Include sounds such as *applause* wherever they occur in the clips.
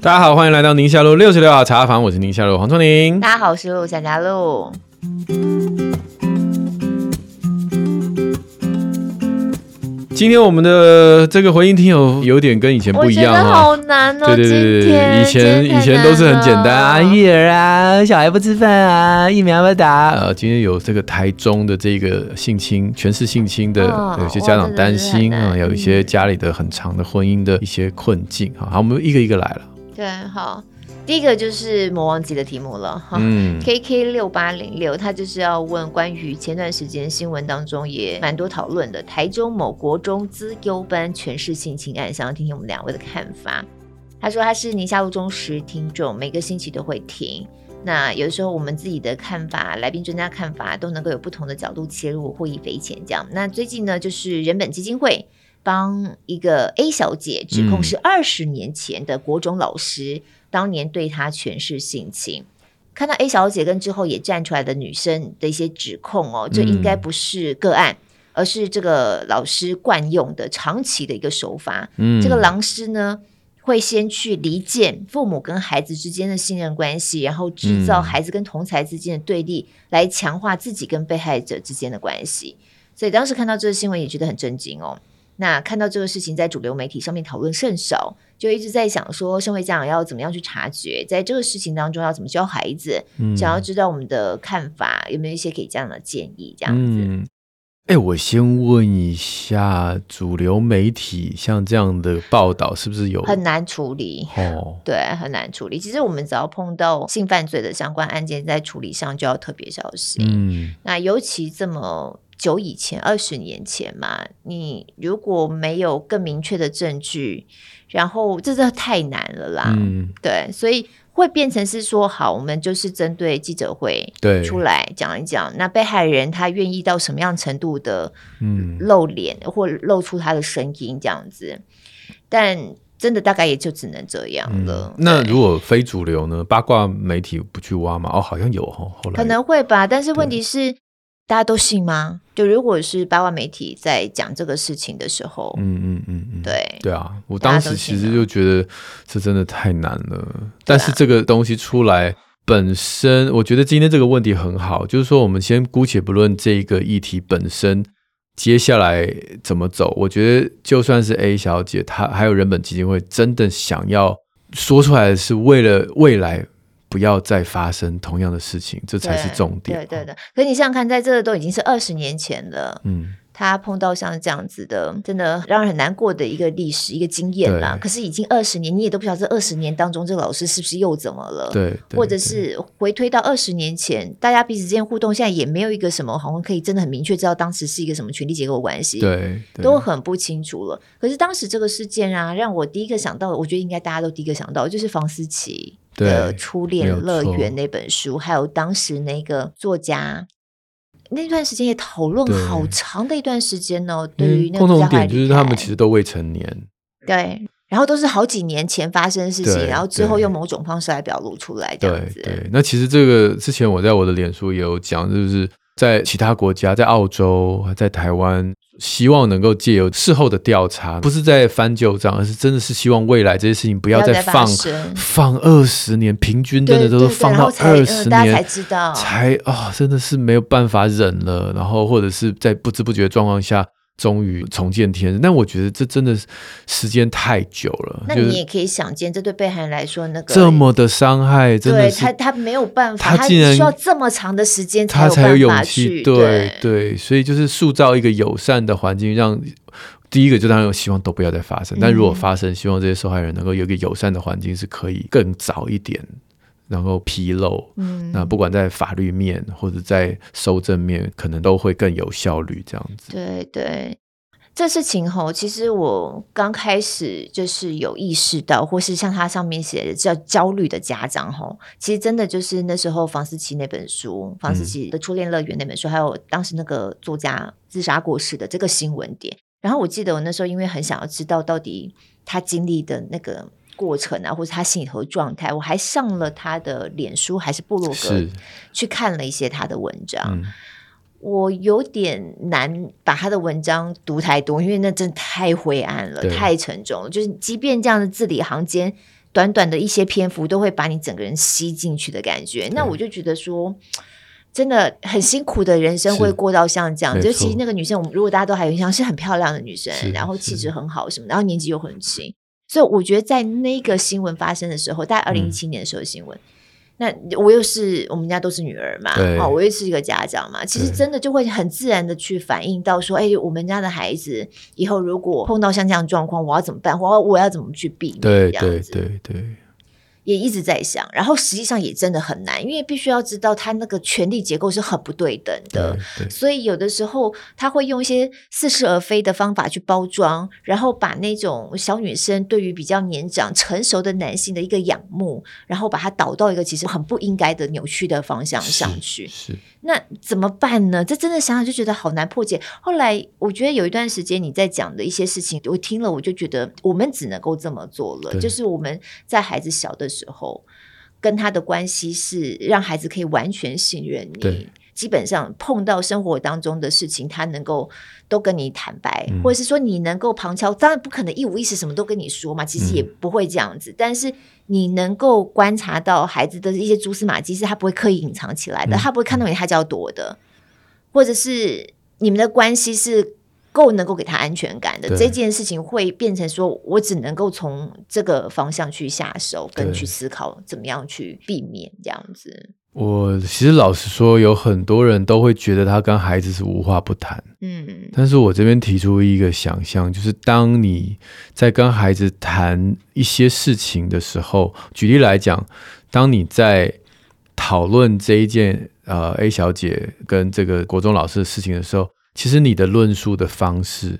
大家好，欢迎来到宁夏路六十六号茶房，我是宁夏路黄春宁。大家好，我是陆小佳璐。今天我们的这个回应听友有点跟以前不一样哈，好难哦。对对对对，以前以前都是很简单啊，育儿啊，小孩不吃饭啊，疫苗不打。呃，今天有这个台中的这个性侵，全是性侵的，哦、有些家长担心啊，有一些家里的很长的婚姻的一些困境哈。好，我们一个一个来了。对，好。第一个就是魔王级的题目了哈，嗯，KK 六八零六，他就是要问关于前段时间新闻当中也蛮多讨论的台中某国中资优班全市性侵案，想要听听我们两位的看法。他说他是宁夏路中实听众，每个星期都会听。那有的时候我们自己的看法，来宾专家看法都能够有不同的角度切入，获益匪浅。这样，那最近呢，就是人本基金会帮一个 A 小姐指控是二十年前的国中老师。嗯当年对她全是性侵，看到 A 小姐跟之后也站出来的女生的一些指控哦，这应该不是个案，嗯、而是这个老师惯用的长期的一个手法。嗯，这个老师呢会先去离间父母跟孩子之间的信任关系，然后制造孩子跟同才之间的对立，嗯、来强化自己跟被害者之间的关系。所以当时看到这个新闻也觉得很震惊哦。那看到这个事情在主流媒体上面讨论甚少，就一直在想说，身为家长要怎么样去察觉，在这个事情当中要怎么教孩子，嗯、想要知道我们的看法，有没有一些给家长的建议？这样子。哎、我先问一下，主流媒体像这样的报道是不是有很难处理？哦，对，很难处理。其实我们只要碰到性犯罪的相关案件，在处理上就要特别小心。嗯，那尤其这么。久以前，二十年前嘛，你如果没有更明确的证据，然后这这太难了啦。嗯，对，所以会变成是说，好，我们就是针对记者会对出来讲一讲，那被害人他愿意到什么样程度的嗯露脸或露出他的声音这样子，但真的大概也就只能这样了。嗯，那如果非主流呢？八卦媒体不去挖吗？哦，好像有哦，后来可能会吧，但是问题是。大家都信吗？就如果是八卦媒体在讲这个事情的时候，嗯嗯嗯嗯，对对啊，我当时其实就觉得这真的太难了。但是这个东西出来本身，我觉得今天这个问题很好，就是说我们先姑且不论这一个议题本身接下来怎么走，我觉得就算是 A 小姐，她还有人本基金会真的想要说出来，是为了未来。不要再发生同样的事情，这才是重点。对对的，可是你想想看，在这个都已经是二十年前了，嗯，他碰到像这样子的，真的让人很难过的一个历史一个经验啦。可是已经二十年，你也都不晓得这二十年当中，这个老师是不是又怎么了？对，或者是回推到二十年前，大家彼此之间互动，现在也没有一个什么好像可以真的很明确知道当时是一个什么权力结构关系，对，都很不清楚了。可是当时这个事件啊，让我第一个想到，我觉得应该大家都第一个想到，就是房思琪。的初恋乐园那本书，还有当时那个作家那段时间也讨论好长的一段时间哦。对，于那个共同点就是他们其实都未成年，对，然后都是好几年前发生的事情，然后之后用某种方式来表露出来这样子。对，对，那其实这个之前我在我的脸书也有讲，就是在其他国家，在澳洲，在台湾。希望能够借由事后的调查，不是在翻旧账，而是真的是希望未来这些事情不要再放再放二十年，平均真的都是放到二十年才知道，才啊、哦，真的是没有办法忍了。然后或者是在不知不觉的状况下。终于重见天日，但我觉得这真的是时间太久了。那你也可以想见，这对被害人来说，那个这么的伤害，真的是他他没有办法，他竟然需要这么长的时间他才有勇气。对对，对，所以就是塑造一个友善的环境，让第一个就当然有希望都不要再发生。嗯、但如果发生，希望这些受害人能够有一个友善的环境，是可以更早一点。然后披露，嗯，那不管在法律面或者在收证面，可能都会更有效率，这样子。对对，这事情吼，其实我刚开始就是有意识到，或是像他上面写的叫焦虑的家长吼，其实真的就是那时候房思琪那本书，房思琪的初恋乐园那本书，嗯、还有当时那个作家自杀过世的这个新闻点。然后我记得我那时候因为很想要知道到底他经历的那个。过程啊，或者他心里头的状态，我还上了他的脸书还是部落格，去看了一些他的文章。嗯、我有点难把他的文章读太多，因为那真的太灰暗了，太沉重了。就是即便这样的字里行间，短短的一些篇幅，都会把你整个人吸进去的感觉。那我就觉得说，真的很辛苦的人生会过到像这样。就其实那个女生，我们如果大家都还有印象，是很漂亮的女生，然后气质很好什么，然后年纪又很轻。所以我觉得在那个新闻发生的时候，大概二零一七年的时候的新闻。嗯那我又是我们家都是女儿嘛，哦，我又是一个家长嘛，其实真的就会很自然的去反映到说，哎，我们家的孩子以后如果碰到像这样的状况，我要怎么办？我要我要怎么去避免？对对对对。也一直在想，然后实际上也真的很难，因为必须要知道他那个权力结构是很不对等的，所以有的时候他会用一些似是而非的方法去包装，然后把那种小女生对于比较年长成熟的男性的一个仰慕，然后把它导到一个其实很不应该的扭曲的方向上去。是，是那怎么办呢？这真的想想就觉得好难破解。后来我觉得有一段时间你在讲的一些事情，我听了我就觉得我们只能够这么做了，就是我们在孩子小的时候，跟他的关系是让孩子可以完全信任你，基本上碰到生活当中的事情，他能够都跟你坦白，嗯、或者是说你能够旁敲，当然不可能一五一十什么都跟你说嘛，其实也不会这样子。嗯、但是你能够观察到孩子的一些蛛丝马迹，是他不会刻意隐藏起来的，嗯、他不会看到你他就要躲的，或者是你们的关系是。够能够给他安全感的这件事情，会变成说，我只能够从这个方向去下手，跟去思考怎么样去避免这样子。我其实老实说，有很多人都会觉得他跟孩子是无话不谈，嗯，但是我这边提出一个想象，就是当你在跟孩子谈一些事情的时候，举例来讲，当你在讨论这一件呃 A 小姐跟这个国中老师的事情的时候。其实你的论述的方式，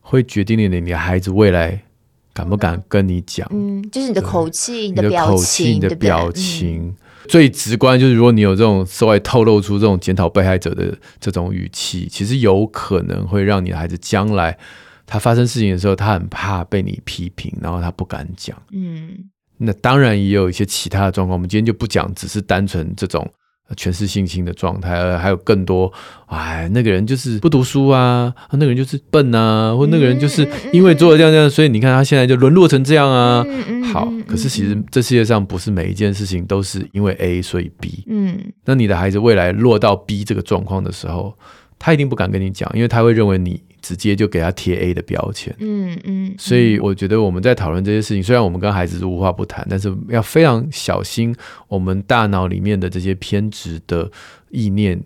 会决定你的你的孩子未来敢不敢跟你讲。嗯，就是你的口气、你的表情、你的表情，嗯、最直观就是如果你有这种稍微透露出这种检讨被害者的这种语气，其实有可能会让你的孩子将来他发生事情的时候，他很怕被你批评，然后他不敢讲。嗯，那当然也有一些其他的状况，我们今天就不讲，只是单纯这种。权势性侵的状态，而还有更多，哎，那个人就是不读书啊，那个人就是笨啊，或那个人就是因为做了这样这样，所以你看他现在就沦落成这样啊。好，可是其实这世界上不是每一件事情都是因为 A 所以 B。嗯，那你的孩子未来落到 B 这个状况的时候，他一定不敢跟你讲，因为他会认为你。直接就给他贴 A 的标签，嗯嗯，嗯，所以我觉得我们在讨论这些事情，虽然我们跟孩子是无话不谈，但是要非常小心我们大脑里面的这些偏执的意念，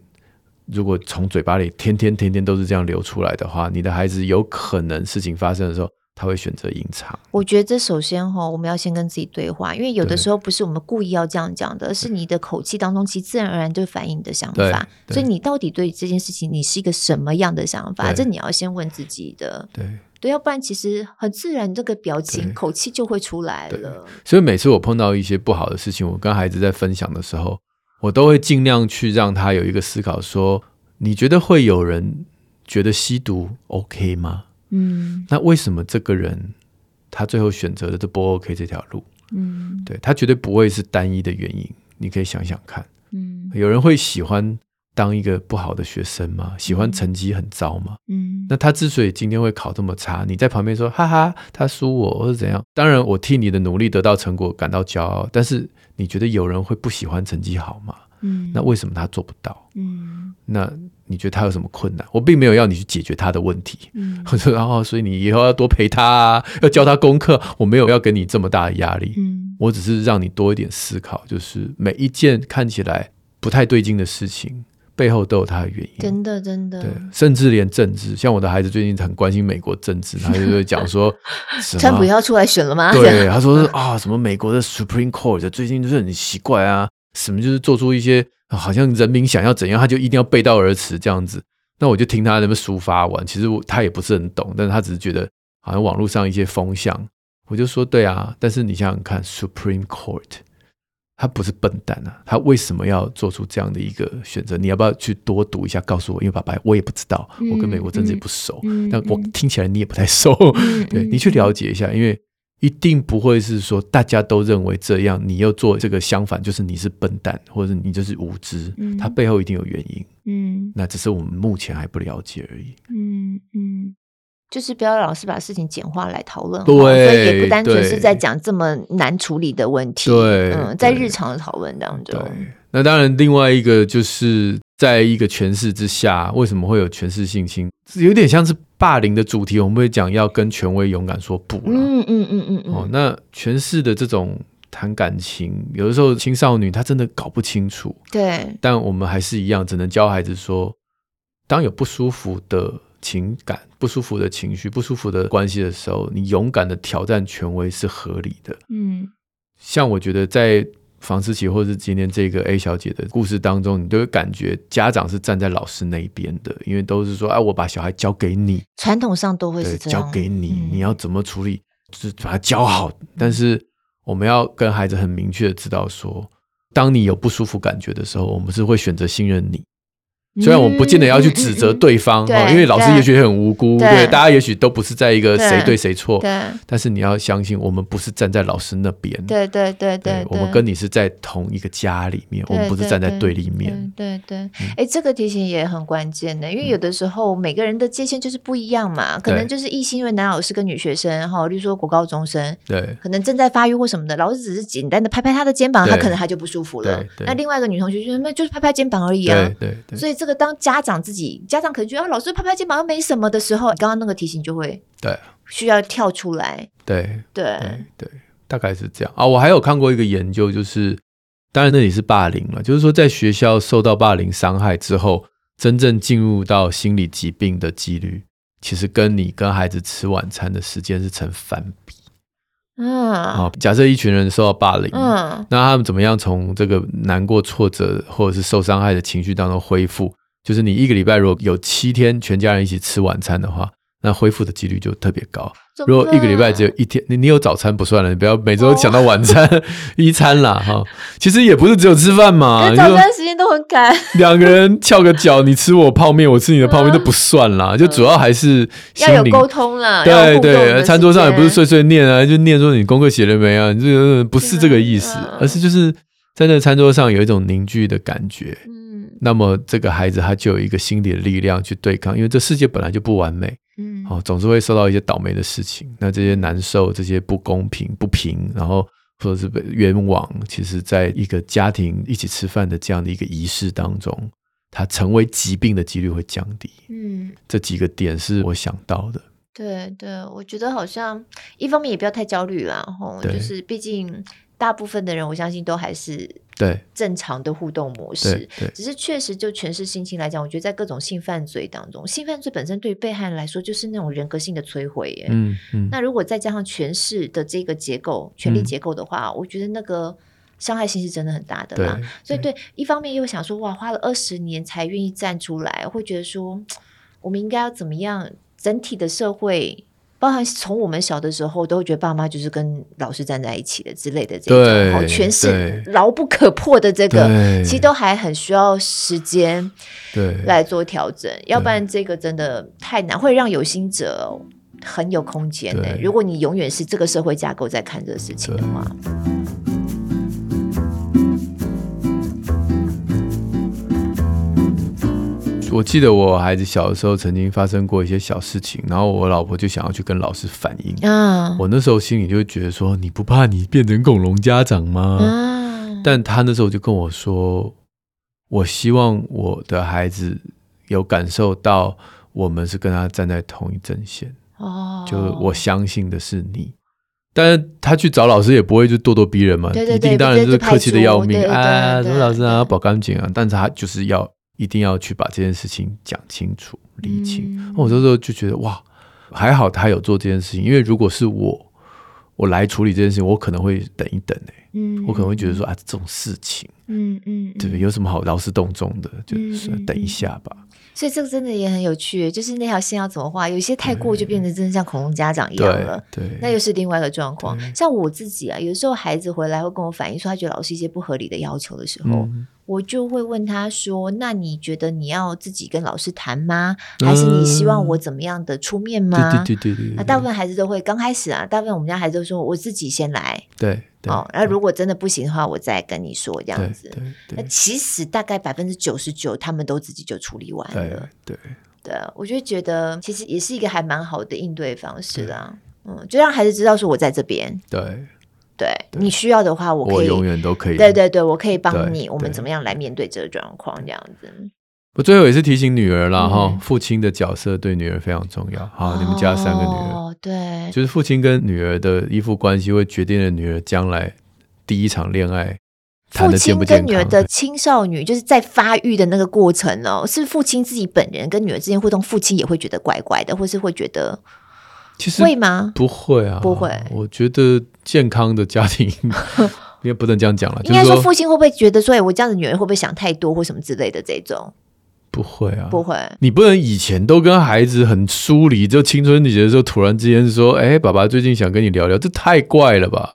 如果从嘴巴里天天天天都是这样流出来的话，你的孩子有可能事情发生的时候。他会选择隐藏。我觉得这首先哈，我们要先跟自己对话，因为有的时候不是我们故意要这样讲的，而是你的口气当中其实自然而然就反映你的想法。所以你到底对这件事情，你是一个什么样的想法？这你要先问自己的。对对，要不然其实很自然，这个表情、口气就会出来了。所以每次我碰到一些不好的事情，我跟孩子在分享的时候，我都会尽量去让他有一个思考：说，你觉得会有人觉得吸毒 OK 吗？嗯，那为什么这个人他最后选择的这不 OK 这条路？嗯，对，他绝对不会是单一的原因，你可以想想看。嗯，有人会喜欢当一个不好的学生吗？喜欢成绩很糟吗？嗯，那他之所以今天会考这么差，你在旁边说哈哈，他输我或者怎样？当然，我替你的努力得到成果感到骄傲，但是你觉得有人会不喜欢成绩好吗？嗯，那为什么他做不到？嗯，那。你觉得他有什么困难？我并没有要你去解决他的问题，嗯，*laughs* 然后所以你以后要多陪他啊，要教他功课。我没有要给你这么大的压力，嗯，我只是让你多一点思考，就是每一件看起来不太对劲的事情背后都有他的原因。真的，真的，对，甚至连政治，像我的孩子最近很关心美国政治，他就会讲说，*laughs* 川普要出来选了吗？对，他说啊，什么美国的 Supreme Court 最近就是很奇怪啊，什么就是做出一些。好像人民想要怎样，他就一定要背道而驰这样子。那我就听他那么抒发完，其实我他也不是很懂，但是他只是觉得好像网络上一些风向，我就说对啊。但是你想想看，Supreme Court，他不是笨蛋啊，他为什么要做出这样的一个选择？你要不要去多读一下，告诉我？因为爸爸我也不知道，我跟美国政治也不熟，但我听起来你也不太熟，*laughs* 对，你去了解一下，因为一定不会是说大家都认为这样，你又做这个相反，就是你是笨蛋，或者你就是无知。嗯，它背后一定有原因。嗯，那只是我们目前还不了解而已。嗯嗯，就是不要老是把事情简化来讨论，对，所以也不单纯是在讲这么难处理的问题。对，嗯，在日常的讨论当中，对。那当然，另外一个就是在一个诠释之下，为什么会有权势性侵？有点像是。霸凌的主题，我们会讲要跟权威勇敢说不。嗯嗯嗯嗯嗯。哦，那权势的这种谈感情，有的时候青少女她真的搞不清楚。对。但我们还是一样，只能教孩子说，当有不舒服的情感、不舒服的情绪、不舒服的关系的时候，你勇敢的挑战权威是合理的。嗯。像我觉得在。房思琪，或者是今天这个 A 小姐的故事当中，你都会感觉家长是站在老师那一边的，因为都是说，哎，我把小孩交给你，传统上都会是这样，交给你，嗯、你要怎么处理，就是把他教好。但是我们要跟孩子很明确的知道说，当你有不舒服感觉的时候，我们是会选择信任你。虽然我们不见得要去指责对方，因为老师也许很无辜，对，对大家也许都不是在一个谁对谁错，对。但是你要相信，我们不是站在老师那边，对对对对，对，我们跟你是在同一个家里面，我们不是站在对立面，对对。哎、嗯，这个提醒也很关键的，因为有的时候每个人的界限就是不一样嘛，可能就是异性，因为男老师跟女学生哈，例如说国高中生，对，可能正在发育或什么的，老师只是简单的拍拍他的肩膀，他可能他就不舒服了。那另外一个女同学就是，那就是拍拍肩膀而已啊，对对，对。所以这个当家长。自己家长可能觉得啊，老师拍拍肩膀又没什么的时候，刚刚那个提醒就会对需要跳出来，对对对，对，大概是这样啊。我还有看过一个研究，就是当然那里是霸凌了，就是说在学校受到霸凌伤害之后，真正进入到心理疾病的几率，其实跟你跟孩子吃晚餐的时间是成反比。嗯，好，假设一群人受到霸凌，嗯，那他们怎么样从这个难过、挫折或者是受伤害的情绪当中恢复？就是你一个礼拜如果有七天全家人一起吃晚餐的话，那恢复的几率就特别高。如果一个礼拜只有一天，你你有早餐不算了，你不要每周想到晚餐、哦、*laughs* 一餐啦哈。其实也不是只有吃饭嘛，早餐时间都很赶。*laughs* 两个人翘个脚，你吃我泡面，我吃你的泡面都不算啦，就主要还是要有沟通啦。对对，餐桌上也不是碎碎念啊，就念说你功课写了没啊？你这个不是这个意思，而是就是在那餐桌上有一种凝聚的感觉。那么这个孩子他就有一个心理的力量去对抗，因为这世界本来就不完美，嗯，哦，总是会受到一些倒霉的事情。那这些难受、这些不公平、不平，然后或者是被冤枉，其实在一个家庭一起吃饭的这样的一个仪式当中，它成为疾病的几率会降低。嗯，这几个点是我想到的。对对，我觉得好像一方面也不要太焦虑啦，吼，就是毕竟。大部分的人，我相信都还是对正常的互动模式。只是确实就诠释性情来讲，我觉得在各种性犯罪当中，性犯罪本身对于被害人来说就是那种人格性的摧毁耶。嗯嗯。那如果再加上诠释的这个结构、权力结构的话，嗯，我觉得那个伤害性是真的很大的啦。所以对，一方面又想说，哇，花了二十年才愿意站出来，会觉得说，*tsk* 我们应该要怎么样？整体的社会。包含从我们小的时候，都会觉得爸妈就是跟老师站在一起的之类的这种，好全是牢不可破的这个，其实都还很需要时间对。来做调整，要不然这个真的太难，会让有心者很有空间的。如果你永远是这个社会架构在看这个事情的话。我记得我孩子小的时候曾经发生过一些小事情，然后我老婆就想要去跟老师反映。啊，我那时候心里就会觉得说：“你不怕你变成恐龙家长吗？”啊，但他那时候就跟我说：“我希望我的孩子有感受到我们是跟他站在同一阵线。哦，就我相信的是你。但是他去找老师也不会就咄咄逼人嘛，对对对，一定当然就是客气的要命啊，什么老师啊，保干净啊。但是他就是要。一定要去把这件事情讲清楚、理清。嗯、我这时候就觉得哇，还好他有做这件事情，因为如果是我，我来处理这件事情，我可能会等一等、欸、嗯，我可能会觉得说啊，这种事情，嗯嗯，对不对？有什么好劳师动众的？就是等一下吧。所以这个真的也很有趣，就是那条线要怎么画？有些太过就变成真的像恐龙家长一样了，对，对那又是另外一个状况。像我自己啊，有时候孩子回来会跟我反映说，他觉得老师一些不合理的要求的时候。嗯我就会问他说：“那你觉得你要自己跟老师谈吗？还是你希望我怎么样的出面吗？”对对对对对。那大部分孩子都会刚开始啊，大部分我们家孩子都说：“我自己先来。”对。哦，那如果真的不行的话，我再跟你说这样子。那其实大概百分之九十九，他们都自己就处理完了。对对对，我就觉得其实也是一个还蛮好的应对方式啦。嗯，就让孩子知道说我在这边。对。对，你需要的话，我可以，我永远都可以。对对对，我可以帮你。我们怎么样来面对这个状况？这样子。我最后也是提醒女儿啦哈，父亲的角色对女儿非常重要。好，你们家三个女儿，哦，对，就是父亲跟女儿的依附关系会决定了女儿将来第一场恋爱健不健。父亲跟女儿的青少女就是在发育的那个过程哦，是父亲自己本人跟女儿之间互动，父亲也会觉得怪怪的，或是会觉得。其实会吗？不会啊，不会。我觉得健康的家庭，*laughs* 也不能这样讲了。应该说，父亲会不会觉得说，哎，我这样的女儿会不会想太多，或什么之类的这种？不会啊，不会。你不能以前都跟孩子很疏离，就青春期的时候突然之间说，哎，爸爸最近想跟你聊聊，这太怪了吧？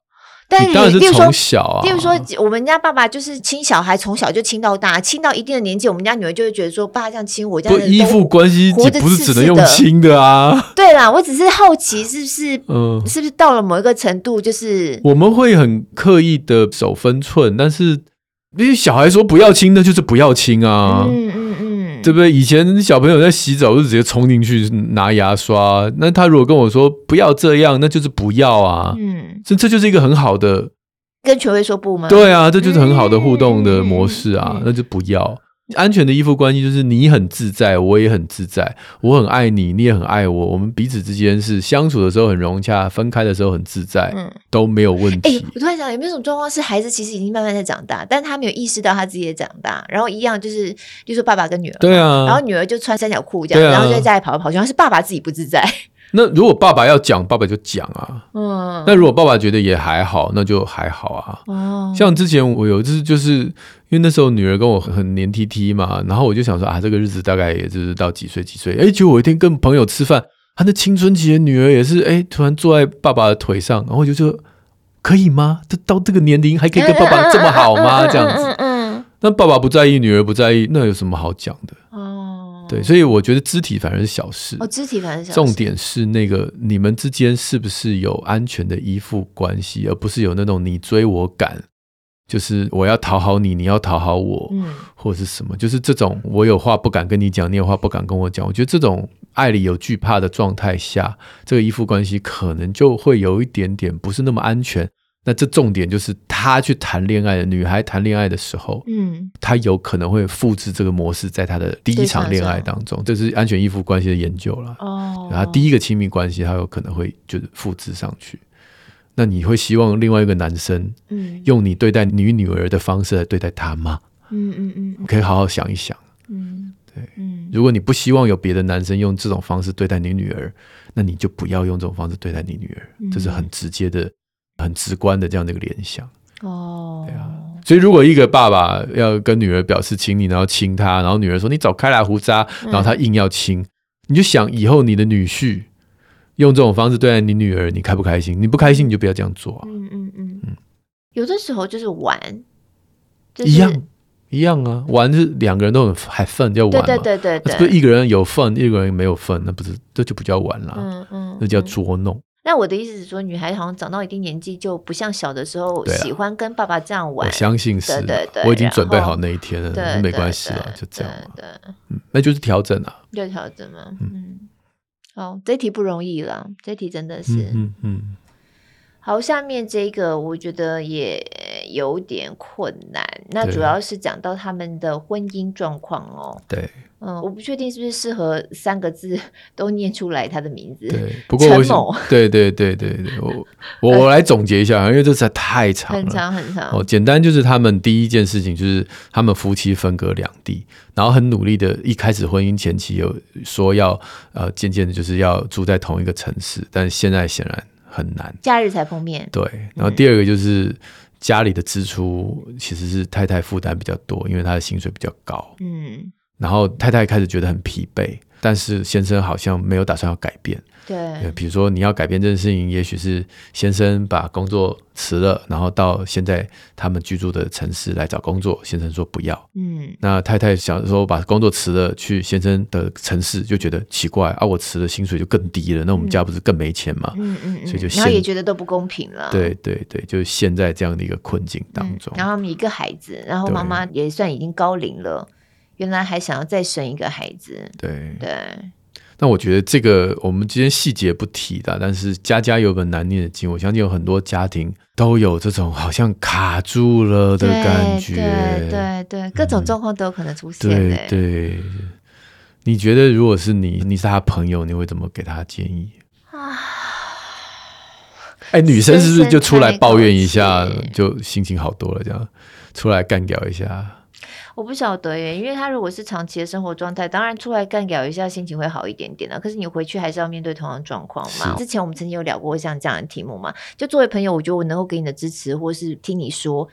但你当然是从小啊，比如说，我们家爸爸就是亲小孩，从小就亲到大，亲到一定的年纪，我们家女儿就会觉得说，爸这样亲我，这样依附关系不是只能用亲的啊。*laughs* 对啦，我只是好奇，是不是，嗯，是不是到了某一个程度，就是我们会很刻意的守分寸，但是因为小孩说不要亲，那就是不要亲啊。嗯嗯嗯。对不对？以前小朋友在洗澡就直接冲进去拿牙刷，那他如果跟我说不要这样，那就是不要啊。嗯，这这就是一个很好的跟权威说不吗？对啊，这就是很好的互动的模式啊，嗯，那就不要。安全的依附关系就是你很自在，我也很自在，我很爱你，你也很爱我，我们彼此之间是相处的时候很融洽，分开的时候很自在，嗯，都没有问题。哎，我突然想，有没有什么状况是孩子其实已经慢慢在长大，但他没有意识到他自己也长大，然后一样就是，就说爸爸跟女儿，对啊，然后女儿就穿三角裤这样，啊，然后就在家里跑来跑去，然后是爸爸自己不自在。那如果爸爸要讲，爸爸就讲啊。嗯。那如果爸爸觉得也还好，那就还好啊。哦。像之前我有一次，就是因为那时候女儿跟我很黏 T T 嘛，然后我就想说啊，这个日子大概也就是到几岁几岁。哎，结果我一天跟朋友吃饭，他的青春期的女儿也是哎，突然坐在爸爸的腿上，然后我就说可以吗？这到这个年龄还可以跟爸爸这么好吗？这样子。嗯嗯。那爸爸不在意，女儿不在意，那有什么好讲的？对，所以我觉得肢体反而是小事。哦，肢体反而是小事。重点是那个你们之间是不是有安全的依附关系，而不是有那种你追我赶，就是我要讨好你，你要讨好我，嗯，或者是什么，就是这种我有话不敢跟你讲，你有话不敢跟我讲。我觉得这种爱里有惧怕的状态下，这个依附关系可能就会有一点点不是那么安全。那这重点就是他去谈恋爱的女孩谈恋爱的时候，嗯，他有可能会复制这个模式在他的第一场恋爱当中，这是安全依附关系的研究了。哦，然后第一个亲密关系，他有可能会就是复制上去。那你会希望另外一个男生，嗯，用你对待你女儿的方式来对待他吗？嗯嗯嗯，可以好好想一想。嗯，对，嗯，如果你不希望有别的男生用这种方式对待你女儿，那你就不要用这种方式对待你女儿，这是很直接的。很直观的这样的一个联想。哦，对啊，所以如果一个爸爸要跟女儿表示亲昵，然后亲她，然后女儿说你走开来，胡渣，然后他硬要亲，嗯，你就想以后你的女婿用这种方式对待你女儿，你开不开心？你不开心你就不要这样做啊。嗯嗯嗯。嗯，有的时候就是玩，就是，一样一样啊，玩是两个人都很还 fun 叫玩嘛，对对对对，对，一个人有 fun，一个人没有 fun，那不是这就不叫玩了，嗯嗯，那叫捉弄。那我的意思是说，女孩好像长到一定年纪，就不像小的时候喜欢跟爸爸这样玩。我相信是，对对对，我已经准备好那一天了，没关系了，就这样。对，嗯，那就是调整啊，就调整嘛。嗯，好，这题不容易了，这题真的是，嗯嗯。好，下面这个我觉得也有点困难，那主要是讲到他们的婚姻状况哦。对。嗯，我不确定是不是适合三个字 *laughs* 都念出来他的名字。对，不过我想，对对对对对，我 *laughs* 我我来总结一下，因为这实在太长了，很长很长。哦，简单就是他们第一件事情就是他们夫妻分隔两地，然后很努力的，一开始婚姻前期有说要呃渐渐的就是要住在同一个城市，但现在显然很难，假日才碰面。对，然后第二个就是家里的支出其实是太太负担比较多，因为她的薪水比较高。嗯。然后太太开始觉得很疲惫，但是先生好像没有打算要改变。对，比如说你要改变这件事情，也许是先生把工作辞了，然后到现在他们居住的城市来找工作。先生说不要，嗯，那太太想说把工作辞了去先生的城市，就觉得奇怪啊，我辞了薪水就更低了，那我们家不是更没钱吗？嗯嗯，嗯，所以就然后也觉得都不公平了。对对对，就陷在这样的一个困境当中。嗯、然后他们一个孩子，然后妈妈也算已经高龄了，原来还想要再生一个孩子。对对。那我觉得这个我们今天细节不提的，但是家家有本难念的经，我相信有很多家庭都有这种好像卡住了的感觉，对对对，各种状况都有可能出现。对对，你觉得如果是你，你是他朋友，你会怎么给他建议啊？哎，女生是不是就出来抱怨一下，就心情好多了？这样出来干掉一下。我不晓得耶，因为他如果是长期的生活状态，当然出来干搞一下，心情会好一点点的。可是你回去还是要面对同样的状况嘛。之前我们曾经有聊过像这样的题目嘛，就作为朋友，我觉得我能够给你的支持，或是听你说，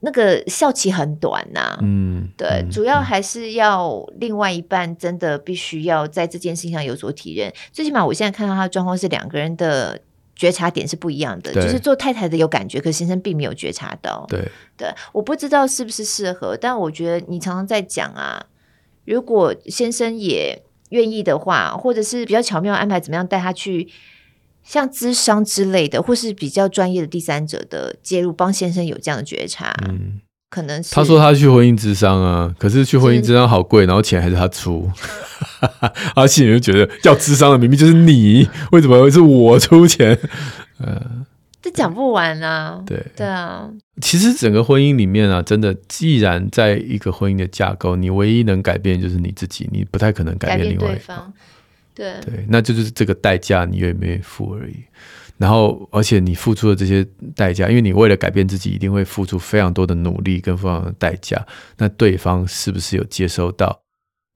那个效期很短呐、啊。嗯，对嗯，主要还是要另外一半真的必须要在这件事情上有所体认。最起码我现在看到他的状况是两个人的。觉察点是不一样的，就是做太太的有感觉，可先生并没有觉察到。对对，我不知道是不是适合，但我觉得你常常在讲啊，如果先生也愿意的话，或者是比较巧妙安排，怎么样带他去像咨商之类的，或是比较专业的第三者的介入，帮先生有这样的觉察。嗯。可能是他说他去婚姻之商啊，可是去婚姻之商好贵，然后钱还是他出，*laughs* 他心里就觉得要智商的明明就是你，为什么会是我出钱？呃，*laughs* 这讲不完啊。对对啊，其实整个婚姻里面啊，真的，既然在一个婚姻的架构，你唯一能改变就是你自己，你不太可能改变另外一方。对对，那就是这个代价，你愿不愿意付而已。然后，而且你付出的这些代价，因为你为了改变自己，一定会付出非常多的努力跟非常的代价。那对方是不是有接收到？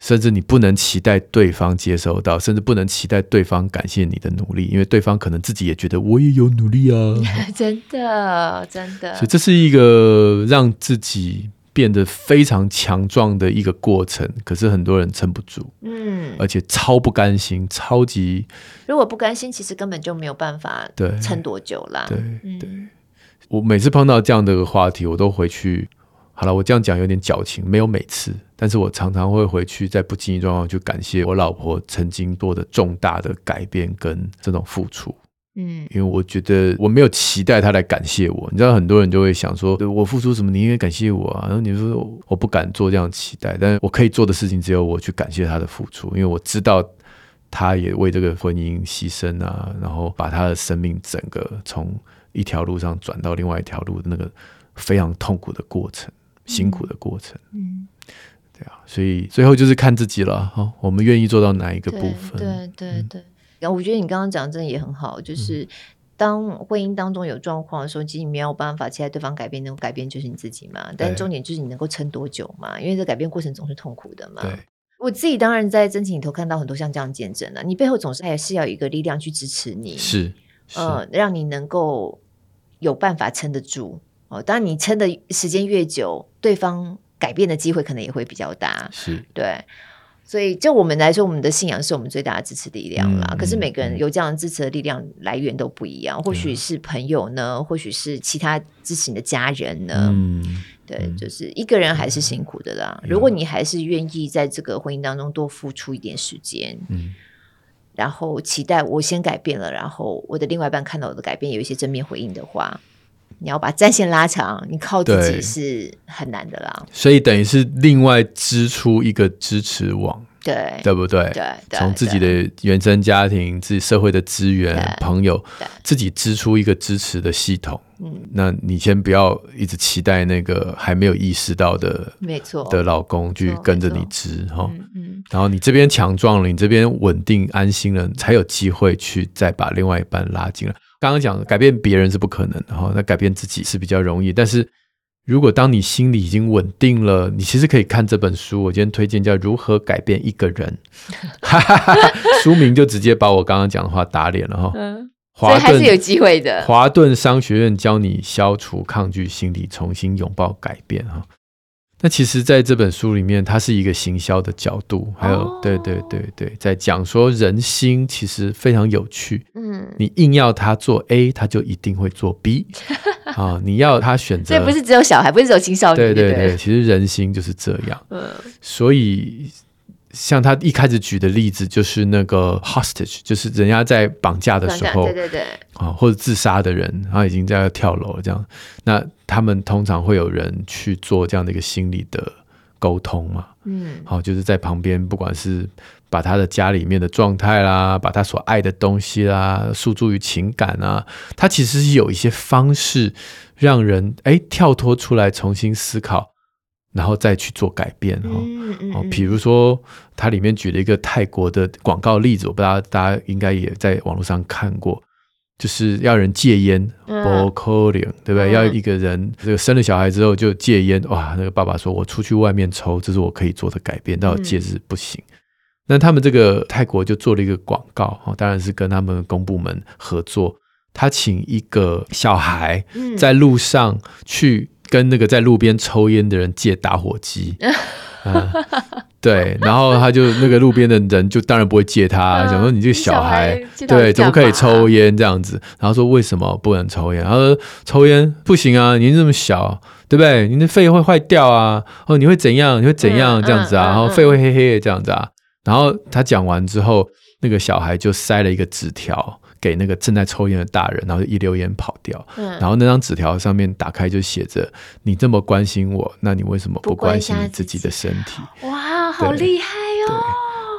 甚至你不能期待对方接收到，甚至不能期待对方感谢你的努力，因为对方可能自己也觉得我也有努力啊。*laughs* 真的，真的。所以这是一个让自己。变得非常强壮的一个过程，可是很多人撑不住，嗯，而且超不甘心，超级。如果不甘心，其实根本就没有办法对撑多久啦。对对、嗯，我每次碰到这样的话题，我都回去。好了，我这样讲有点矫情，没有每次，但是我常常会回去，在不经意状况去感谢我老婆曾经做的重大的改变跟这种付出。嗯，因为我觉得我没有期待他来感谢我，你知道，很多人就会想说，我付出什么，你应该感谢我啊。然后你说我不敢做这样期待，但是我可以做的事情只有我去感谢他的付出，因为我知道他也为这个婚姻牺牲啊，然后把他的生命整个从一条路上转到另外一条路的那个非常痛苦的过程，辛苦的过程。嗯，对啊，所以最后就是看自己了哈，我们愿意做到哪一个部分？对对对对。然后我觉得你刚刚讲的真的也很好，就是当婚姻当中有状况的时候，其实你没有办法期待对方改变，能够改变就是你自己嘛。但重点就是你能够撑多久嘛，因为这改变过程总是痛苦的嘛。我自己当然在真情里头看到很多像这样的见证了，你背后总是还是要有一个力量去支持你，是，呃，让你能够有办法撑得住。哦，当你撑的时间越久，对方改变的机会可能也会比较大。是，对。所以，就我们来说，我们的信仰是我们最大的支持力量啦。嗯、可是每个人有这样支持的力量来源都不一样，嗯、或许是朋友呢，嗯、或许是其他支持你的家人呢。嗯，对，就是一个人还是辛苦的啦。嗯、如果你还是愿意在这个婚姻当中多付出一点时间，嗯，然后期待我先改变了，然后我的另外一半看到我的改变有一些正面回应的话。你要把战线拉长，你靠自己是很难的啦。所以等于是另外支出一个支持网，对，对不对？对，从自己的原生家庭、自己社会的资源、朋友，自己支出一个支持的系统。嗯，那你先不要一直期待那个还没有意识到的，没错，的老公去跟着你支哈。嗯，然后你这边强壮了，你这边稳定安心了，才有机会去再把另外一半拉进来。刚刚讲改变别人是不可能的哈，那改变自己是比较容易。但是如果当你心里已经稳定了，你其实可以看这本书。我今天推荐叫《如何改变一个人》，*laughs* 书名就直接把我刚刚讲的话打脸了哈。嗯，所以还是有机会的。华顿商学院教你消除抗拒心理，重新拥抱改变哈。那其实，在这本书里面，它是一个行销的角度，还有、哦、对对对对，在讲说人心其实非常有趣。嗯，你硬要他做 A，他就一定会做 B。*laughs* 啊，你要他选择，这不是只有小孩，不是只有青少年。对对对，其实人心就是这样。嗯，所以像他一开始举的例子，就是那个 hostage，就是人家在绑架的时候，对对对，啊，或者自杀的人，他已经在跳楼了，这样，那他们通常会有人去做这样的一个心理的沟通嘛。嗯，好，就是在旁边，不管是把他的家里面的状态啦，把他所爱的东西啦，诉诸于情感啊，他其实是有一些方式让人哎跳脱出来重新思考，然后再去做改变哈。哦，比如说它里面举了一个泰国的广告例子，我不知道大家应该也在网络上看过。就是要人戒烟，不可能，对不对？要一个人这个生了小孩之后就戒烟，哇！那个爸爸说：“我出去外面抽，这是我可以做的改变，到戒日不行。嗯”那他们这个泰国就做了一个广告，当然是跟他们公部门合作，他请一个小孩在路上去跟那个在路边抽烟的人借打火机。嗯 *laughs* 对，然后他就那个路边的人就当然不会借他，想说你这个小孩，小孩对，怎么可以抽烟这样子？然后说为什么不能抽烟？然后说抽烟不行啊，您这么小，对不对？您的肺会坏掉啊！哦，你会怎样？你会怎样这样子啊？然后肺会黑黑的这样子啊？然后他讲完之后，那个小孩就塞了一个纸条。给那个正在抽烟的大人，然后一溜烟跑掉。嗯，然后那张纸条上面打开就写着：“你这么关心我，那你为什么不关心你自己的身体？”哇，好厉害哟！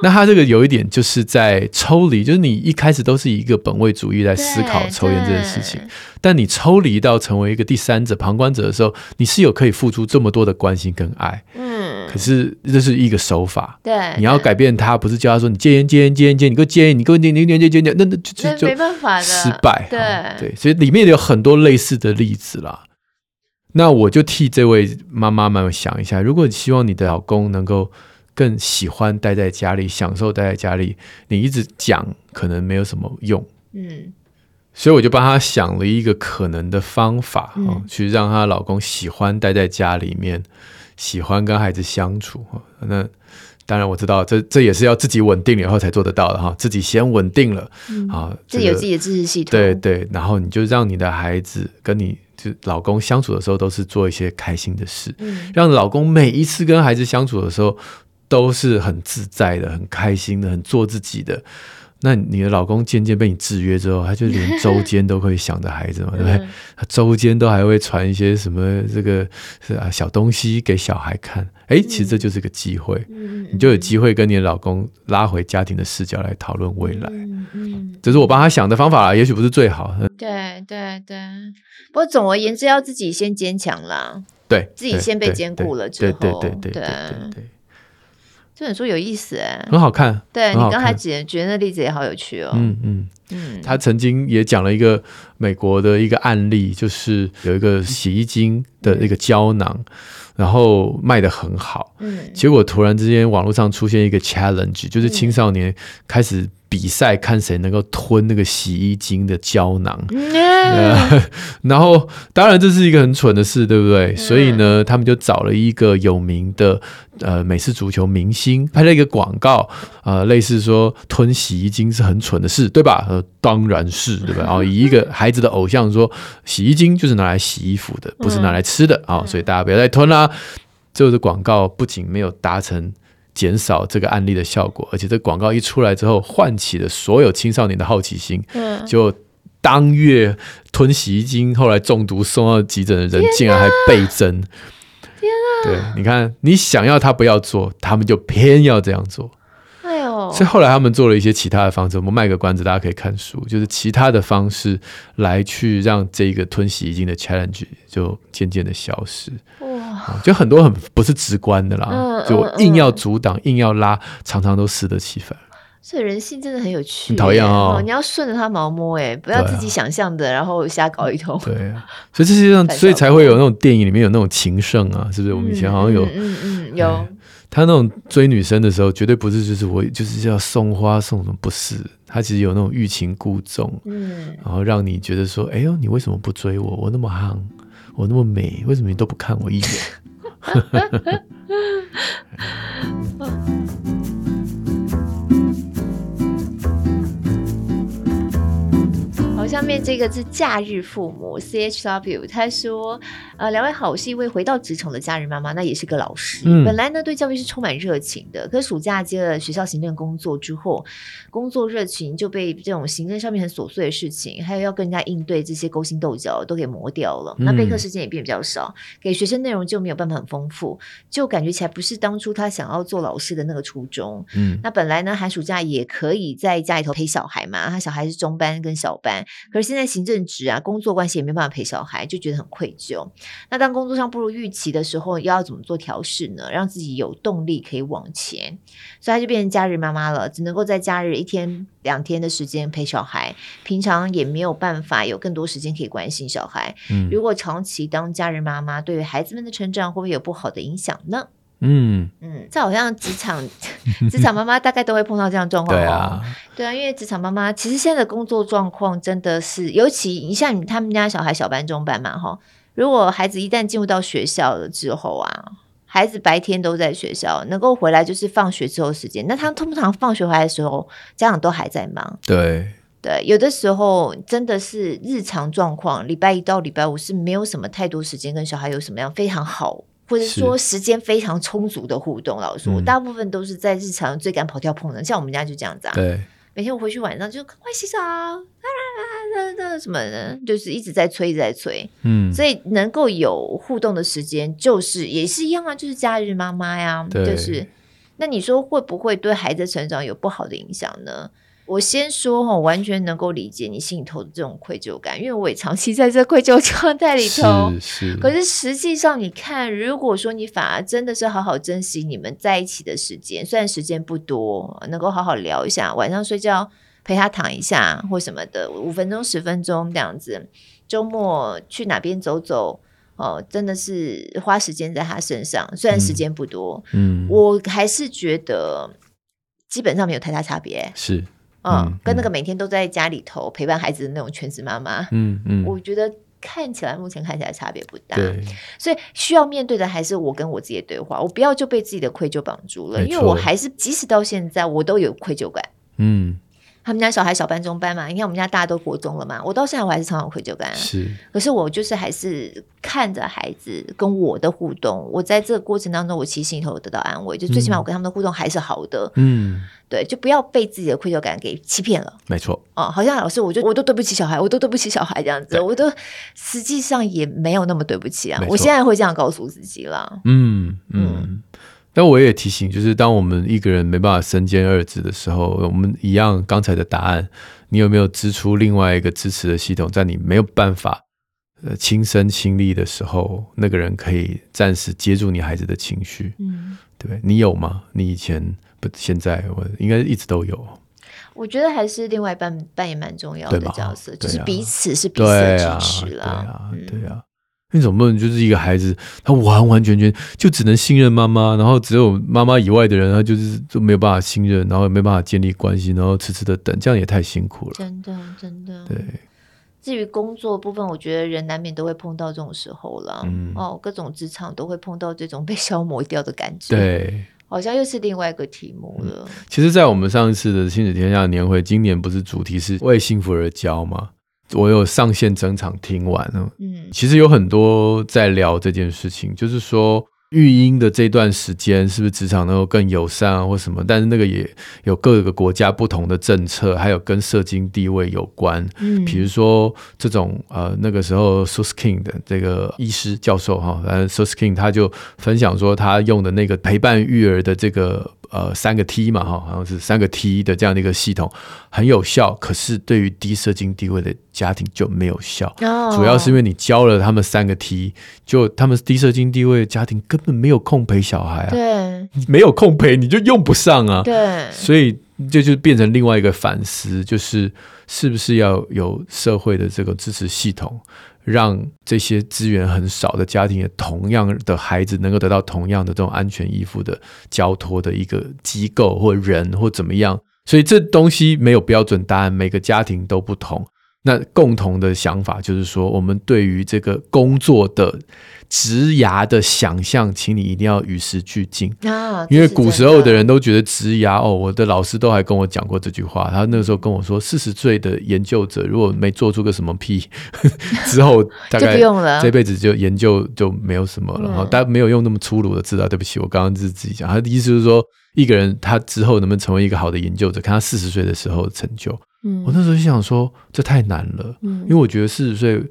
那他这个有一点就是在抽离，就是你一开始都是以一个本位主义在思考抽烟这件事情，但你抽离到成为一个第三者、旁观者的时候，你是有可以付出这么多的关心跟爱。嗯，可是这是一个手法。对，你要改变他，不是叫他说你戒烟、戒烟、戒烟、戒烟，你给我戒烟，你给我戒你、戒烟、戒烟，那那就就就没办法的，失败。对对，所以里面有很多类似的例子啦。那我就替这位妈妈们想一下，如果你希望你的老公能够。更喜欢待在家里，享受待在家里。你一直讲可能没有什么用，嗯，所以我就帮她想了一个可能的方法，嗯哦、去让她老公喜欢待在家里面，喜欢跟孩子相处。哦、那当然我知道，这这也是要自己稳定了以后才做得到的哈、哦。自己先稳定了，嗯、啊，自己有自己的知识系统，对对，然后你就让你的孩子跟你就老公相处的时候，都是做一些开心的事，嗯、让老公每一次跟孩子相处的时候。都是很自在的，很开心的，很做自己的。那你的老公渐渐被你制约之后，他就连周间都会想着孩子嘛，对不对？他周间都还会传一些什么这个是啊小东西给小孩看。哎，其实这就是个机会，你就有机会跟你的老公拉回家庭的视角来讨论未来。嗯，这是我帮他想的方法啦，也许不是最好。对对对，不过总而言之，要自己先坚强啦。对，自己先被兼顾了之后，对对对对对对。这本书有意思哎，很好看。对，你刚才举举的那例子也好有趣哦。嗯嗯嗯，他曾经也讲了一个美国的一个案例，就是有一个洗衣精的一个胶囊，然后卖的很好。嗯，结果突然之间网络上出现一个 challenge，就是青少年开始。比赛看谁能够吞那个洗衣精的胶囊，*laughs* 然后当然这是一个很蠢的事，对不对？所以呢，他们就找了一个有名的呃美式足球明星拍了一个广告，呃，类似说吞洗衣精是很蠢的事，对吧？呃，当然是，对吧？然后 *laughs* 以一个孩子的偶像说，洗衣精就是拿来洗衣服的，不是拿来吃的啊，所以大家不要再吞啦。这个广告不仅没有达成。减少这个案例的效果，而且这广告一出来之后，唤起了所有青少年的好奇心。嗯，就当月吞洗衣精，后来中毒送到急诊的人，竟然还倍增。天啊！对，你看，你想要他不要做，他们就偏要这样做。所以后来他们做了一些其他的方式，我们卖个关子，大家可以看书，就是其他的方式来去让这个吞洗衣精的 challenge 就渐渐的消失。哇就很多很不是直观的啦，嗯、就硬要阻挡，嗯、硬要拉，常常都适得其反。所以人性真的很有趣，很讨厌哦。你要顺着它毛摸，哎，不要自己想象的，啊、然后瞎搞一通。对啊，所以这些上，所以才会有那种电影里面有那种情圣啊，是不是？我们以前好像有，嗯嗯，嗯，有。他那种追女生的时候，绝对不是就是我就是要送花送什么，不是。他其实有那种欲擒故纵，嗯，然后让你觉得说，哎呦，你为什么不追我？我那么夯。我那么美，为什么你都不看我一眼？*laughs* 下面这个是假日父母 CHW，他说：“呃，两位好，我是一位回到职场的假日妈妈，那也是个老师。嗯、本来呢，对教育是充满热情的，可是暑假接了学校行政工作之后，工作热情就被这种行政上面很琐碎的事情，还有要跟人家应对这些勾心斗角，都给磨掉了。那备课时间也变比较少，给学生内容就没有办法很丰富，就感觉起来不是当初他想要做老师的那个初衷。嗯，那本来呢，寒暑假也可以在家里头陪小孩嘛，他小孩是中班跟小班。”可是现在行政职啊，工作关系也没办法陪小孩，就觉得很愧疚。那当工作上不如预期的时候，又要怎么做调试呢？让自己有动力可以往前，所以他就变成假日妈妈了，只能够在假日一天两天的时间陪小孩，平常也没有办法有更多时间可以关心小孩。嗯，如果长期当假日妈妈，对于孩子们的成长会不会有不好的影响呢？嗯嗯，这好像职场 *laughs* 职场妈妈大概都会碰到这样状况。对啊，对啊，因为职场妈妈其实现在的工作状况真的是，尤其你像他们家小孩小班中班嘛，哈，如果孩子一旦进入到学校了之后啊，孩子白天都在学校，能够回来就是放学之后时间，那他通常放学回来的时候，家长都还在忙。对对，有的时候真的是日常状况，礼拜一到礼拜五是没有什么太多时间跟小孩有什么样非常好。或者说时间非常充足的互动，老实说，我大部分都是在日常最赶、跑跳、碰的。像我们家就这样子啊。对，每天我回去晚上就快洗澡，啊啊啊什么的，就是一直在催，一直在催。嗯，所以能够有互动的时间，就是也是一样啊，就是假日妈妈呀，就是。那你说会不会对孩子成长有不好的影响呢？我先说哈，完全能够理解你心里头的这种愧疚感，因为我也长期 *laughs* 在这愧疚状态里头。是是。可是实际上，你看，如果说你反而真的是好好珍惜你们在一起的时间，虽然时间不多，能够好好聊一下，晚上睡觉陪他躺一下或什么的，五分钟、十分钟这样子。周末去哪边走走，哦，真的是花时间在他身上，虽然时间不多，嗯，我还是觉得基本上没有太大差别。是。嗯，嗯，跟那个每天都在家里头陪伴孩子的那种全职妈妈，嗯嗯，我觉得看起来目前看起来差别不大，对，所以需要面对的还是我跟我自己的对话，我不要就被自己的愧疚绑住了，因为我还是即使到现在我都有愧疚感，嗯。他们家小孩小班中班嘛，你看我们家大家都国中了嘛，我到现在我还是常常有愧疚感。是，可是我就是还是看着孩子跟我的互动，我在这个过程当中，我其实心里头得到安慰，就最起码我跟他们的互动还是好的。嗯，对，就不要被自己的愧疚感给欺骗了。没错。哦，好像老师，我就我都对不起小孩，我都对不起小孩这样子，我都实际上也没有那么对不起啊。我现在会这样告诉自己了。嗯嗯。嗯但我也提醒，就是当我们一个人没办法身兼二职的时候，我们一样刚才的答案，你有没有支出另外一个支持的系统，在你没有办法呃亲身亲历的时候，那个人可以暂时接住你孩子的情绪，嗯，对，你有吗？你以前不，现在我应该一直都有。我觉得还是另外一半扮演蛮重要的角色，就是彼此是彼此的支持啦，对啊，对啊。那总不能就是一个孩子，他完完全全就只能信任妈妈，然后只有妈妈以外的人，他就是就没有办法信任，然后也没办法建立关系，然后迟迟的等，这样也太辛苦了。真的，真的。对。至于工作部分，我觉得人难免都会碰到这种时候了。嗯。哦，各种职场都会碰到这种 *laughs* 被消磨掉的感觉。对。好像又是另外一个题目了。嗯，其实，在我们上一次的亲子天下年会，今年不是主题是为幸福而教吗？我有上线整场听完了，嗯，其实有很多在聊这件事情，就是说育婴的这段时间是不是职场能够更友善啊，或什么？但是那个也有各个国家不同的政策，还有跟社经地位有关，嗯，比如说这种呃那个时候 Susskind 的这个医师教授哈，反正 Susskind 他就分享说他用的那个陪伴育儿的这个。呃，三个 T 嘛，哈，好像是三个 T 的这样的一个系统很有效，可是对于低社经地位的家庭就没有效。Oh. 主要是因为你教了他们三个 T，就他们低社经地位的家庭根本没有空陪小孩啊，对，没有空陪你就用不上啊，对，所以这就变成另外一个反思，就是是不是要有社会的这个支持系统。让这些资源很少的家庭，同样的孩子能够得到同样的这种安全依附的交托的一个机构或人或怎么样，所以这东西没有标准答案，每个家庭都不同。那共同的想法就是说，我们对于这个工作的职涯的想象，请你一定要与时俱进啊！因为古时候的人都觉得职涯哦，我的老师都还跟我讲过这句话。他那个时候跟我说，四十岁的研究者如果没做出个什么屁，*laughs* 之后大概这辈子就研究就没有什么了。但没有用那么粗鲁的字啊，对不起，我刚刚是自己讲。他的意思就是说，一个人他之后能不能成为一个好的研究者，看他四十岁的时候的成就。嗯，我那时候就想说，这太难了，嗯，因为我觉得四十岁，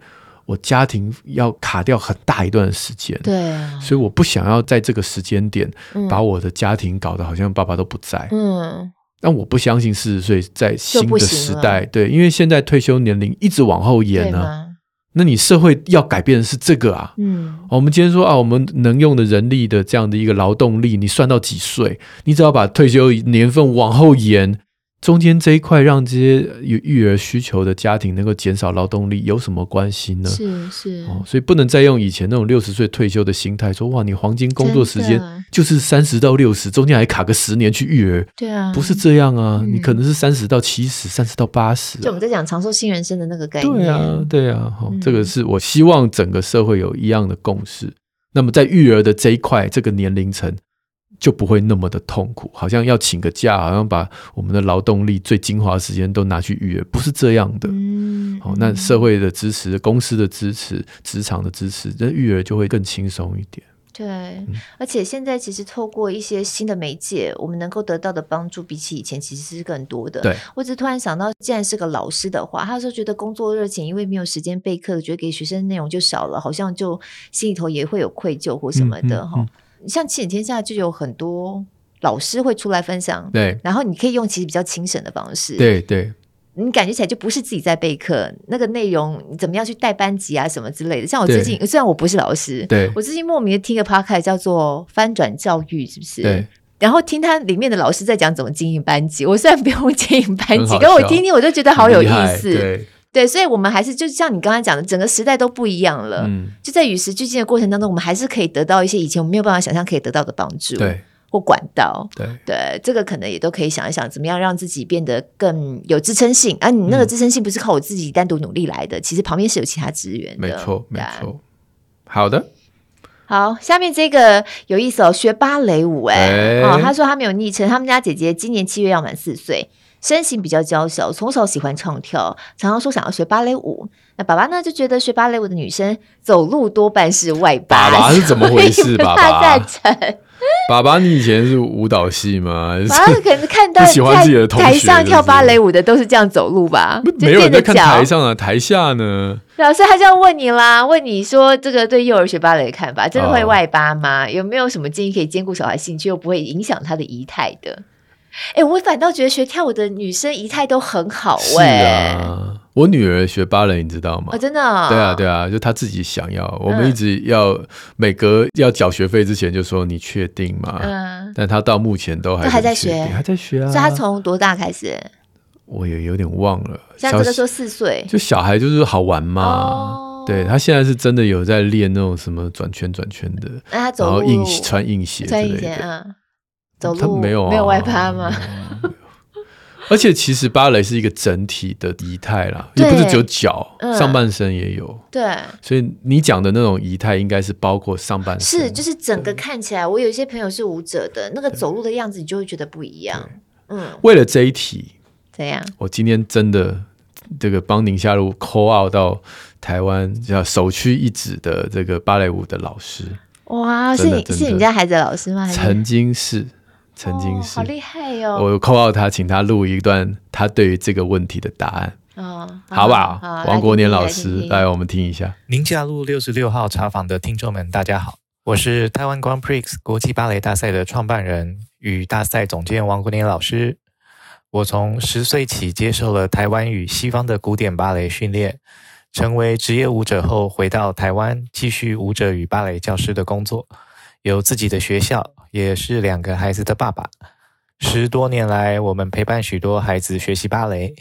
我家庭要卡掉很大一段时间，对。啊，所以我不想要在这个时间点把我的家庭搞得好像爸爸都不在，嗯，但我不相信四十岁在新的时代，对，因为现在退休年龄一直往后延呢，啊，那你社会要改变的是这个啊，嗯，我们今天说啊，我们能用的人力的这样的一个劳动力，你算到几岁？你只要把退休年份往后延。中间这一块让这些有育儿需求的家庭能够减少劳动力有什么关系呢？是是。哦，所以不能再用以前那种六十岁退休的心态说哇，你黄金工作时间就是三十到六十，中间还卡个十年去育儿，对啊，不是这样啊，嗯、你可能是三十到七十，三十到八十，就我们在讲长寿新人生的那个概念，对啊，对啊，好、嗯，这个是我希望整个社会有一样的共识。那么在育儿的这一块，这个年龄层。就不会那么的痛苦，好像要请个假，好像把我们的劳动力最精华的时间都拿去育儿，不是这样的。嗯，好，那社会的支持、公司的支持、职场的支持，那育儿就会更轻松一点。对，嗯，而且现在其实透过一些新的媒介，我们能够得到的帮助，比起以前其实是更多的。对，我只突然想到，既然是个老师的话，他说觉得工作热情，因为没有时间备课，觉得给学生内容就少了，好像就心里头也会有愧疚或什么的哈。嗯嗯嗯像亲子天下就有很多老师会出来分享，对，然后你可以用其实比较轻省的方式，对对，你感觉起来就不是自己在备课，那个内容你怎么样去带班级啊什么之类的。像我最近虽然我不是老师，对，我最近莫名的听个 podcast 叫做翻转教育，是不是？对，然后听他里面的老师在讲怎么经营班级，我虽然不用经营班级，可我听听我就觉得好有意思。对，所以，我们还是就像你刚才讲的，整个时代都不一样了。嗯，就在与时俱进的过程当中，我们还是可以得到一些以前我们没有办法想象可以得到的帮助，对，或管道。对，对，这个可能也都可以想一想，怎么样让自己变得更有支撑性。而、啊、你那个支撑性不是靠我自己单独努力来的，嗯、其实旁边是有其他资源的。没错，没错。好的，好，下面这个有意思哦，学芭蕾舞哎、欸，哦，他说他没有昵称，他们家姐姐今年七月要满四岁。身形比较娇小，从小喜欢唱跳，常常说想要学芭蕾舞。那爸爸呢就觉得学芭蕾舞的女生走路多半是外八。爸爸是怎么回事？*laughs* 爸爸，爸爸，你以前是舞蹈系吗？*laughs* 爸爸可能看到喜欢自己的同学，台上跳芭蕾舞的都是这样走路吧？没有人在看台上啊，台下呢？老师他就要问你啦，问你说这个对幼儿学芭蕾的看法，真的会外八吗？哦、有没有什么建议可以兼顾小孩兴趣又不会影响他的仪态的？哎、欸，我反倒觉得学跳舞的女生仪态都很好哎、欸。是啊，我女儿学芭蕾，你知道吗？哦，真的、哦？对啊，对啊，就她自己想要。我们一直要每隔要缴学费之前就说你确定吗？嗯。但她到目前都还还在学，还在学啊。所以她从多大开始？我也有点忘了。像这个说四岁，就小孩就是好玩嘛。哦、对，她现在是真的有在练那种什么转圈转圈的，那她走然后硬穿硬鞋之类的。嗯走路没有、啊、没有外八吗？*laughs* 而且其实芭蕾是一个整体的仪态啦，也不是只有脚，嗯、上半身也有。对，所以你讲的那种仪态应该是包括上半身，是就是整个看起来。我有一些朋友是舞者的，那个走路的样子，你就会觉得不一样。嗯，为了这一题，怎样？我今天真的这个帮宁夏路 call out 到台湾叫首屈一指的这个芭蕾舞的老师。哇，是你是你家孩子的老师吗？曾经是。曾经是、哦、好厉害哟、哦！我 call 到他，请他录一段他对于这个问题的答案。哦，好不好？王国年老师，来，来，我们听一下。宁夏路六十六号茶坊的听众们，大家好，我是台湾 Grand Prix 国际芭蕾大赛的创办人与大赛总监王国年老师。我从十岁起接受了台湾与西方的古典芭蕾训练，成为职业舞者后，回到台湾继续舞者与芭蕾教师的工作，有自己的学校。也是两个孩子的爸爸，十多年来，我们陪伴许多孩子学习芭蕾，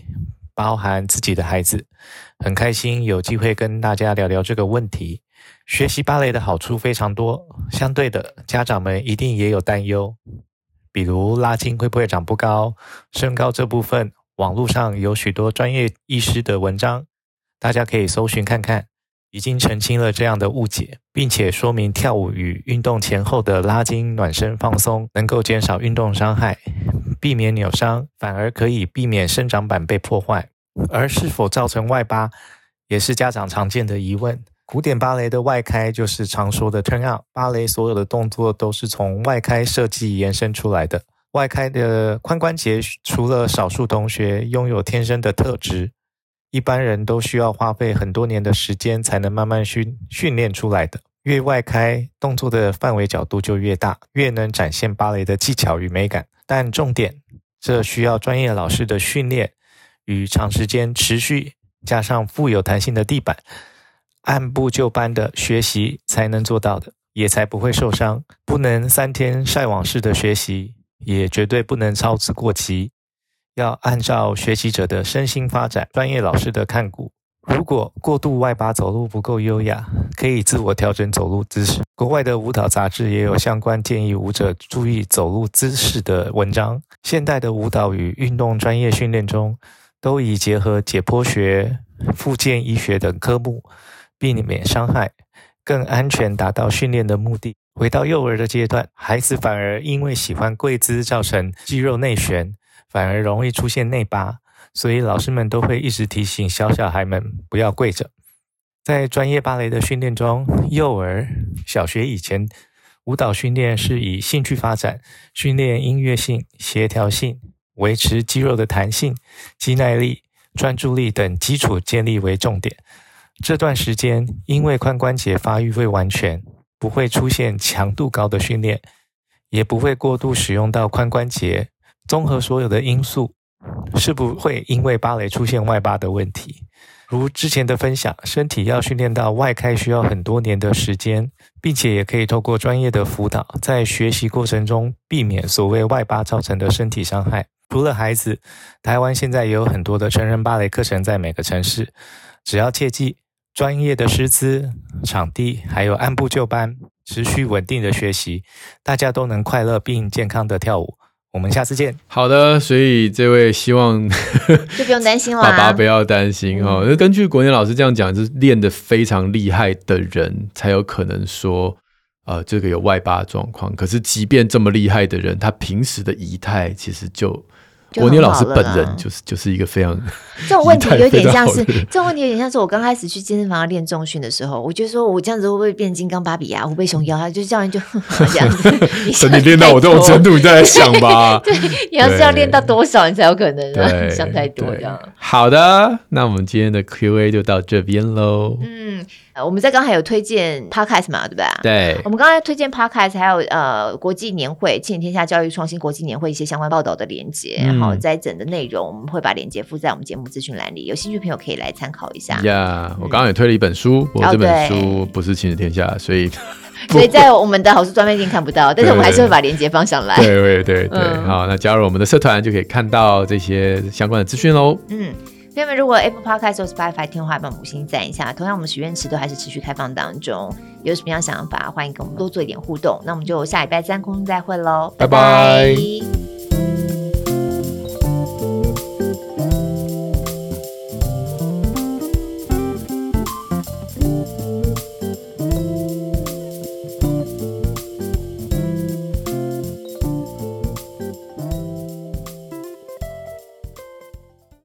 包含自己的孩子，很开心有机会跟大家聊聊这个问题。学习芭蕾的好处非常多，相对的，家长们一定也有担忧，比如拉筋会不会长不高，身高这部分，网络上有许多专业医师的文章，大家可以搜寻看看，已经澄清了这样的误解，并且说明跳舞与运动前后的拉筋、暖身、放松能够减少运动伤害，避免扭伤，反而可以避免生长板被破坏。而是否造成外八，也是家长常见的疑问。古典芭蕾的外开就是常说的 turn out，芭蕾所有的动作都是从外开设计延伸出来的。外开的髋关节，除了少数同学拥有天生的特质，一般人都需要花费很多年的时间才能慢慢训训练出来的。越外开，动作的范围角度就越大，越能展现芭蕾的技巧与美感。但重点，这需要专业老师的训练与长时间持续，加上富有弹性的地板。按部就班的学习才能做到的，也才不会受伤。不能三天晒网式的学习，也绝对不能操之过急。要按照学习者的身心发展，专业老师的看顾。如果过度外八走路不够优雅，可以自我调整走路姿势。国外的舞蹈杂志也有相关建议舞者注意走路姿势的文章。现代的舞蹈与运动专业训练中，都已结合解剖学、复健医学等科目。避免伤害，更安全，达到训练的目的。回到幼儿的阶段，孩子反而因为喜欢跪姿，造成肌肉内旋，反而容易出现内八。所以老师们都会一直提醒小小孩们不要跪着。在专业芭蕾的训练中，幼儿、小学以前，舞蹈训练是以兴趣发展、训练音乐性、协调性、维持肌肉的弹性、肌耐力、专注力等基础建立为重点。这段时间，因为髋关节发育未完全，不会出现强度高的训练，也不会过度使用到髋关节。综合所有的因素，是不会因为芭蕾出现外八的问题。如之前的分享，身体要训练到外开需要很多年的时间，并且也可以透过专业的辅导，在学习过程中避免所谓外八造成的身体伤害。除了孩子，台湾现在也有很多的成人芭蕾课程在每个城市，只要切记。专业的师资、场地，还有按部就班、持续稳定的学习，大家都能快乐并健康的跳舞。我们下次见。好的，所以这位希望 *laughs* 就不用担心了，爸爸不要担心哦。那、嗯、根据国年老师这样讲，就是练得非常厉害的人才有可能说，呃，这个有外八状况。可是即便这么厉害的人，他平时的仪态其实就。国年老师本人就是就是一个非常 *laughs* 这种问题有点像是这种问题有点像是我刚开始去健身房要练重训的时候，我就说我这样子会不会变金刚芭比啊？会不会熊腰？他就教练就 *laughs* 这 *laughs* 样子。等你练到我这种程度，你再来想吧。对，你要是要练到多少，你才有可能啊？想太多这样。好的，那我们今天的 Q&A 就到这边喽。嗯。我们在刚才有推荐 Podcast 嘛，对不对？对，我们刚才推荐 Podcast，还有呃国际年会、亲子天下教育创新国际年会一些相关报道的连接，然后在整的内容，我们会把连接附在我们节目资讯栏里，有兴趣朋友可以来参考一下。呀，我刚刚也推了一本书，我这本书不是亲子天下，所以 *laughs* 所以在我们的好书专卖店看不到，但是我们还是会把连接放上来。对对对对，好，那加入我们的社团就可以看到这些相关的资讯喽。嗯。朋友们，如果 Apple Podcast 或 Spotify 听的话，帮我们五星赞一下。同样，我们许愿池都还是持续开放当中，有什么样想法，欢迎跟我们多做一点互动。那我们就下礼拜三空中再会喽，拜拜。拜拜。